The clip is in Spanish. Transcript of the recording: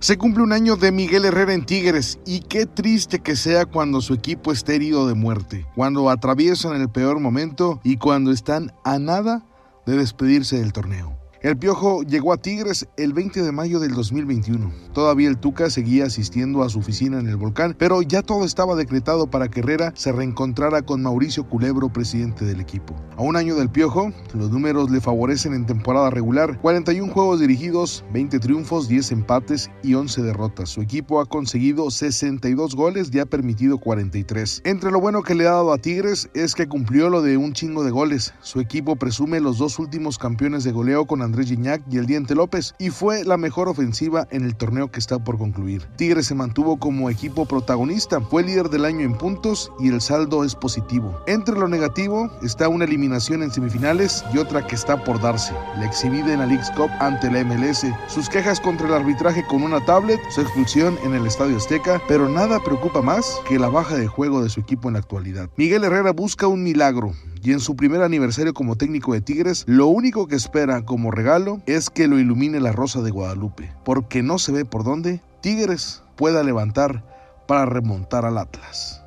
Se cumple un año de Miguel Herrera en Tigres y qué triste que sea cuando su equipo esté herido de muerte, cuando atraviesan el peor momento y cuando están a nada de despedirse del torneo. El Piojo llegó a Tigres el 20 de mayo del 2021. Todavía el Tuca seguía asistiendo a su oficina en el volcán, pero ya todo estaba decretado para que Herrera se reencontrara con Mauricio Culebro, presidente del equipo. A un año del Piojo, los números le favorecen en temporada regular, 41 juegos dirigidos, 20 triunfos, 10 empates y 11 derrotas. Su equipo ha conseguido 62 goles y ha permitido 43. Entre lo bueno que le ha dado a Tigres es que cumplió lo de un chingo de goles. Su equipo presume los dos últimos campeones de goleo con Andrés Gignac y el Diente López y fue la mejor ofensiva en el torneo que está por concluir. Tigres se mantuvo como equipo protagonista, fue líder del año en puntos y el saldo es positivo. Entre lo negativo está una eliminación en semifinales y otra que está por darse, la exhibida en la League's Cup ante la MLS, sus quejas contra el arbitraje con una tablet, su expulsión en el Estadio Azteca, pero nada preocupa más que la baja de juego de su equipo en la actualidad. Miguel Herrera busca un milagro, y en su primer aniversario como técnico de Tigres, lo único que espera como regalo es que lo ilumine la Rosa de Guadalupe, porque no se ve por dónde Tigres pueda levantar para remontar al Atlas.